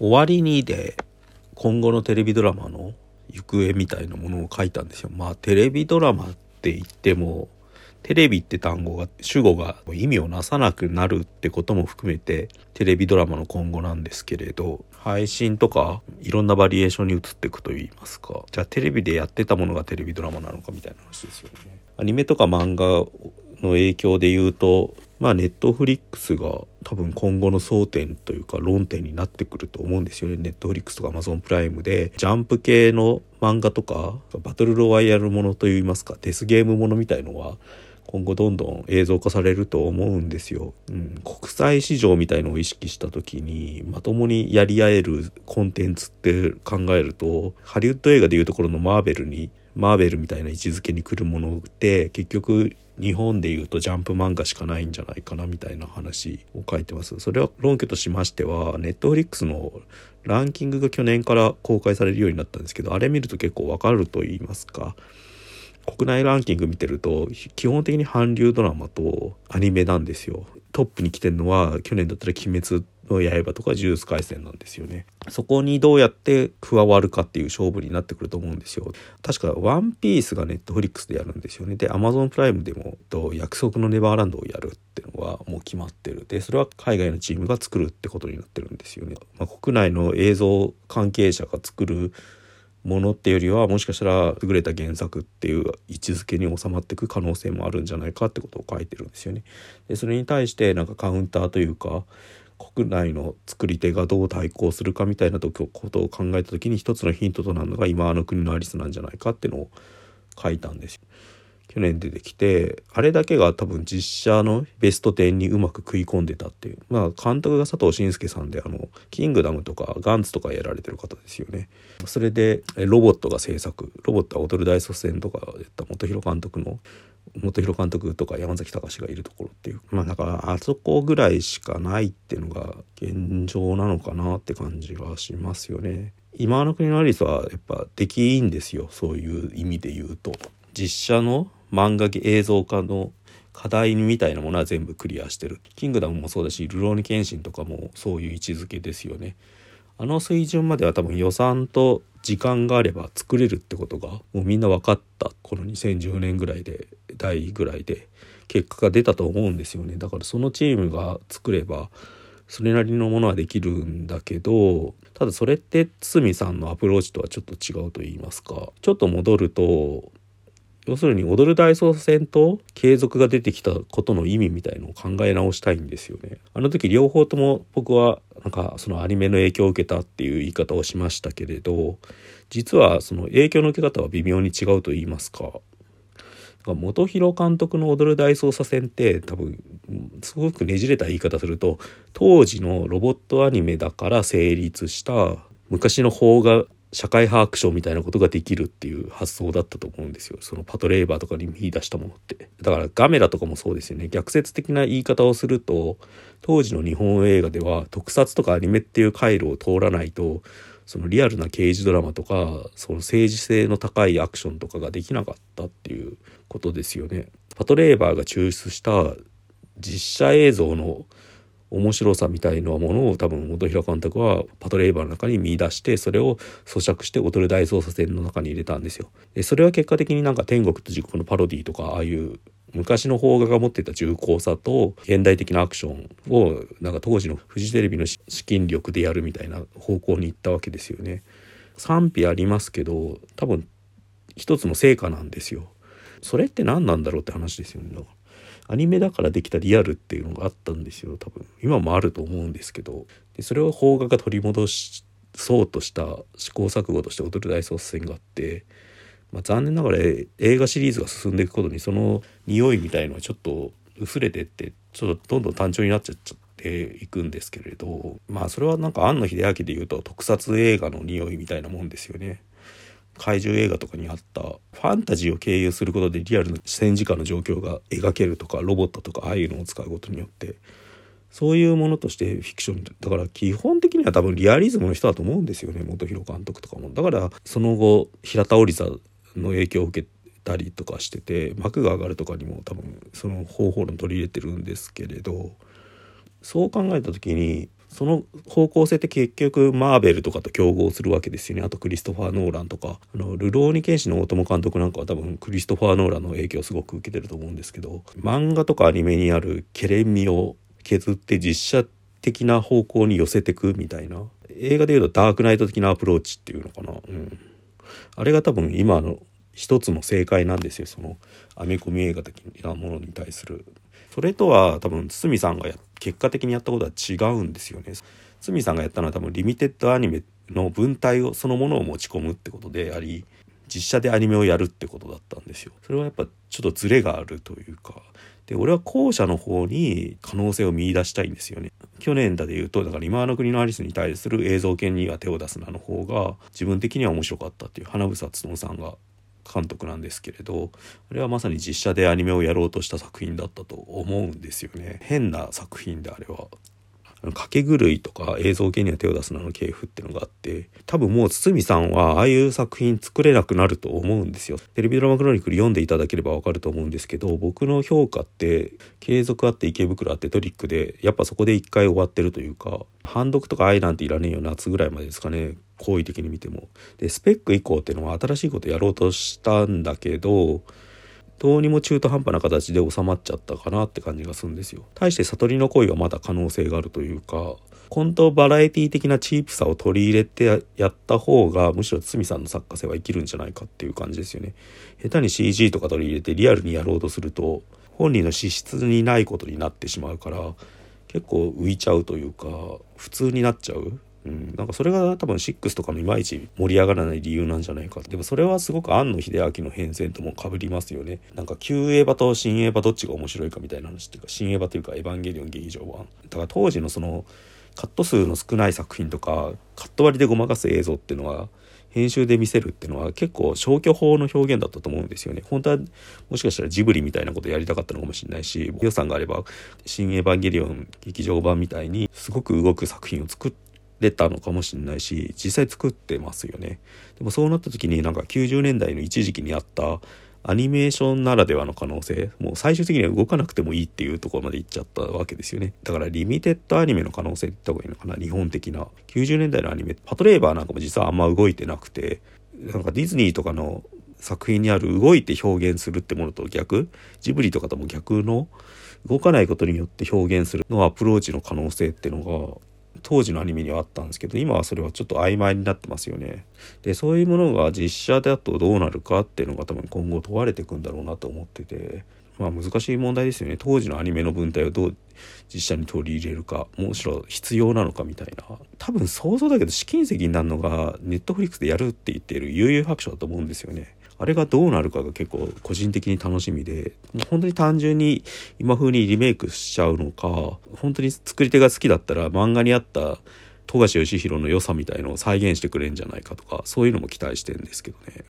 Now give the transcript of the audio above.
終わりにで今後のテレビドラマの行方みたいなものを書いたんですよ。まあテレビドラマって言ってもテレビって単語が主語が意味をなさなくなるってことも含めてテレビドラマの今後なんですけれど配信とかいろんなバリエーションに移っていくといいますかじゃあテレビでやってたものがテレビドラマなのかみたいな話ですよね。アニメとか漫画の影響で言うとまあネットフリックスが多分今後の争点というか論点になってくると思うんですよね。ネットフリックスとかアマゾンプライムでジャンプ系の漫画とかバトルロワイヤルものといいますかデスゲームものみたいのは今後どんどん映像化されると思うんですよ。うん、国際市場みたいのを意識した時にまともにやり合えるコンテンツって考えるとハリウッド映画でいうところのマーベルにマーベルみたいな位置づけに来るものって結局日本でいうとジャンプ漫画しかないんじゃないかなみたいな話を書いてます。それは論拠としましてはネットフリックスのランキングが去年から公開されるようになったんですけどあれ見ると結構わかると言いますか国内ランキング見てると基本的に韓流ドラマとアニメなんですよ。トップに来てるのは去年だったら「鬼滅の刃」とか「呪術廻戦」なんですよね。そこにどうやって加わるかっていう勝負になってくると思うんですよ。確か「ワンピースがネットフリックスでやるんですよね。で Amazon プライムでもと約束のネバーランドをやるっていうのはもう決まってる。でそれは海外のチームが作るってことになってるんですよね。まあ、国内の映像関係者が作るものっていうよりはもしかしたら優れた原作っていう位置づけに収まっていく可能性もあるんじゃないかってことを書いてるんですよね。でそれに対してなんかカウンターというか国内の作り手がどう対抗するかみたいなことを考えた時に一つのヒントとなるのが今あの国のアリスなんじゃないかっていうのを書いたんですよ。去年出てきてあれだけが多分実写のベスト10にうまく食い込んでたっていう。まあ監督が佐藤慎介さんであの「キングダム」とか「ガンツ」とかやられてる方ですよね。それでロボットが制作。ロボットは踊る大卒戦とかやった本広監督の本広監督とか山崎隆がいるところっていう。まあだからあそこぐらいしかないっていうのが現状なのかなって感じがしますよね。今の国のアリスはやっぱできいいんですよ。そういう意味で言うと。実写の漫画映像化の課題みたいなものは全部クリアしてる。キングダムもそうだし、ルローニケンシンとかもそういう位置づけですよね。あの水準までは多分予算と時間があれば作れるってことがもうみんな分かったこの2010年ぐらいで第ぐらいで結果が出たと思うんですよねだからそのチームが作ればそれなりのものはできるんだけどただそれって堤さんのアプローチとはちょっと違うと言いますかちょっと戻ると要するに踊る大捜査線と継続が出てきたことの意味みたいのを考え直したいんですよね。あの時両方とも僕はなんかそのアニメの影響を受けたっていう言い方をしましたけれど実はその影響の受け方は微妙に違うと言いますか。元広監督の踊る大捜査線って多分すごくねじれた言い方すると当時のロボットアニメだから成立した昔の邦画社会派アクションみたいなことができるっていう発想だったと思うんですよ。そのパトレーバーとかに見出したものって。だからガメラとかもそうですよね。逆説的な言い方をすると当時の日本映画では特撮とかアニメっていう回路を通らないとそのリアルな刑事ドラマとかその政治性の高いアクションとかができなかったっていうことですよね。パトレーバーが抽出した実写映像の面白さみたいなものを多分本平監督はパトレーバーの中に見出してそれを咀嚼して踊る大捜査線の中に入れたんですよ。でそれは結果的になんか天国と地獄のパロディとかああいう昔の邦画が持ってた重厚さと現代的なアクションをなんか当時のフジテレビの資金力でやるみたいな方向に行ったわけですよね。賛否ありますけど多分一つの成果なんですよ。それって何なんだろうって話ですよね。アニメだからできたリアルっていうのがあったんですよ多分今もあると思うんですけどでそれを邦画が取り戻しそうとした試行錯誤として踊る大捜査線があって、まあ、残念ながら映画シリーズが進んでいくことにその匂いみたいのはちょっと薄れてってちょっとどんどん単調になっちゃっちゃっていくんですけれどまあそれはなんか庵野秀明で言うと特撮映画の匂いみたいなもんですよね。怪獣映画とかにあったファンタジーを経由することでリアルな戦時下の状況が描けるとかロボットとかああいうのを使うことによってそういうものとしてフィクションだから基本的には多分リアリズムの人だと思うんですよね本広監督とかも。だからその後平田織座の影響を受けたりとかしてて幕が上がるとかにも多分その方法論取り入れてるんですけれどそう考えた時にその方向性って結局マーベルとかと競合するわけですよね。あとクリストファー・ノーランとか。あのルローニケンシの大友監督なんかは多分クリストファー・ノーランの影響をすごく受けてると思うんですけど。漫画とかアニメにあるケレン味を削って実写的な方向に寄せてくみたいな。映画でいうとダークナイト的なアプローチっていうのかな、うん、あれが多分今の一つの正解なんですよ。そのアメコミ映画的なものに対する。それとは多分堤さんが結果的にやったことは違うんですよね。堤さんがやったのは多分リミテッドアニメの文体をそのものを持ち込むってことであり実写でアニメをやるってことだったんですよ。それはやっぱちょっとズレがあるというか。で俺は後者の方に可能性を見出したいんですよね。去年だで言うとだから今の国のアリスに対する映像権には手を出すなの方が自分的には面白かったっていう。花房勉さんが監督なんですけれどあれはまさに実写でアニメをやろうとした作品だったと思うんですよね。変な作品であれは。掛け狂いとか映像系には手を出すなの系譜っていうのがあって多分もう堤さんはああいう作品作れなくなると思うんですよ。テレビドラマクロニクル読んでいただければわかると思うんですけど僕の評価って継続あって池袋あってトリックでやっぱそこで一回終わってるというか判読とか愛なんていらねえよ夏ぐらいまでですかね好意的に見ても。でスペック以降っていうのは新しいことやろうとしたんだけどどうにも中途半端な形で収まっちゃったかなって感じがするんですよ。対して悟りの恋はまだ可能性があるというか、本当バラエティ的なチープさを取り入れてやった方がむしろ堤さんの作家性は生きるんじゃないかっていう感じですよね。下手に CG とか取り入れてリアルにやろうとすると本人の資質にないことになってしまうから結構浮いちゃうというか普通になっちゃう。うん、なんかそれが多分6とかのいまいち盛り上がらない理由なんじゃないか。でもそれはすごく庵野秀明の変遷ともかぶりますよね。なんか旧エヴァと新エヴァどっちが面白いかみたいな話っていうか新エヴァというかエヴァンゲリオン劇場版。だから当時のそのカット数の少ない作品とかカット割りでごまかす映像っていうのは編集で見せるっていうのは結構消去法の表現だったと思うんですよね。本当はもしかしたらジブリみたいなことやりたかったのかもしれないし予算があれば「新エヴァンゲリオン劇場版」みたいにすごく動く作品を作ってれたのかもしれないし実際作ってますよね。でもそうなった時になんか90年代の一時期にあったアニメーションならではの可能性もう最終的には動かなくてもいいっていうところまで行っちゃったわけですよね。だからリミテッドアニメの可能性って言った方がいいのかな日本的な。90年代のアニメパトレーバーなんかも実はあんま動いてなくてなんかディズニーとかの作品にある動いて表現するってものと逆ジブリとかとも逆の動かないことによって表現するのアプローチの可能性っていうのが当時のアニメにはあったんですけど今はそれはちょっと曖昧になってますよね。でそういうものが実写だとどうなるかっていうのが多分今後問われていくんだろうなと思っててまあ難しい問題ですよね当時のアニメの文体をどう実写に取り入れるかむしろ必要なのかみたいな多分想像だけど試金石になるのがネットフリックスでやるって言っている悠々白書だと思うんですよね。あれがどうなるかが結構個人的に楽しみで、本当に単純に今風にリメイクしちゃうのか、本当に作り手が好きだったら漫画にあった富樫義弘の良さみたいのを再現してくれるんじゃないかとか、そういうのも期待してんですけどね。